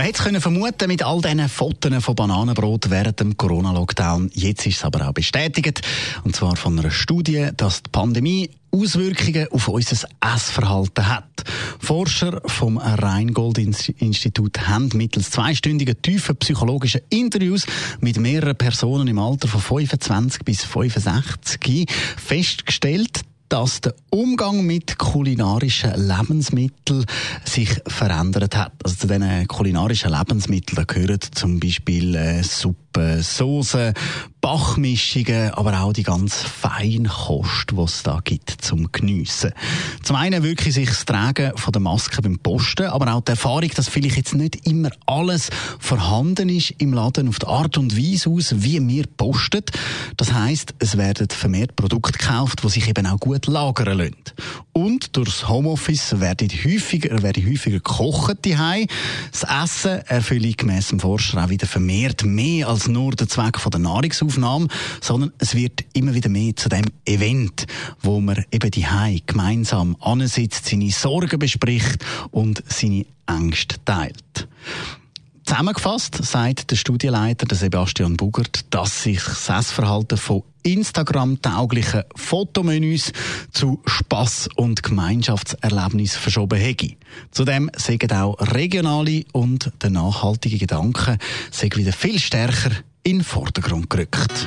man hätte es vermuten mit all diesen Fotos von Bananenbrot während dem Corona-Lockdown. Jetzt ist es aber auch bestätigt, und zwar von einer Studie, dass die Pandemie Auswirkungen auf unser Essverhalten hat. Forscher vom Rheingold-Institut haben mittels zweistündigen tiefen psychologischen Interviews mit mehreren Personen im Alter von 25 bis 65 festgestellt, dass der Umgang mit kulinarischen Lebensmitteln sich verändert hat. Also zu diesen kulinarischen Lebensmitteln gehören zum Beispiel äh, Suppe, Soße, Bachmischungen, aber auch die ganz feine Kost, die es da gibt zum Geniessen. Zum einen wirklich sich das Tragen von der Maske beim Posten, aber auch die Erfahrung, dass vielleicht jetzt nicht immer alles vorhanden ist im Laden auf die Art und Weise aus, wie wir posten. Das heißt, es werden vermehrt Produkte gekauft, die sich eben auch gut lagern lassen. Und durchs Homeoffice werden häufiger, werden häufiger gekocht daheim. Das Essen erfülle gemäss dem Forscher auch wieder vermehrt mehr als nur der Zweck von der Nahrungsaufnahme Aufnahme, sondern es wird immer wieder mehr zu dem Event, wo man eben die gemeinsam ansitzt, seine Sorgen bespricht und seine Ängste teilt. Zusammengefasst sagt der Studienleiter Sebastian Bugert, dass sich das Essverhalten von Instagram-tauglichen Fotomenüs zu Spass und Gemeinschaftserlebnis verschoben hätte. Zudem sagen auch regionale und der nachhaltige Gedanke wieder viel stärker in den Vordergrund gerückt.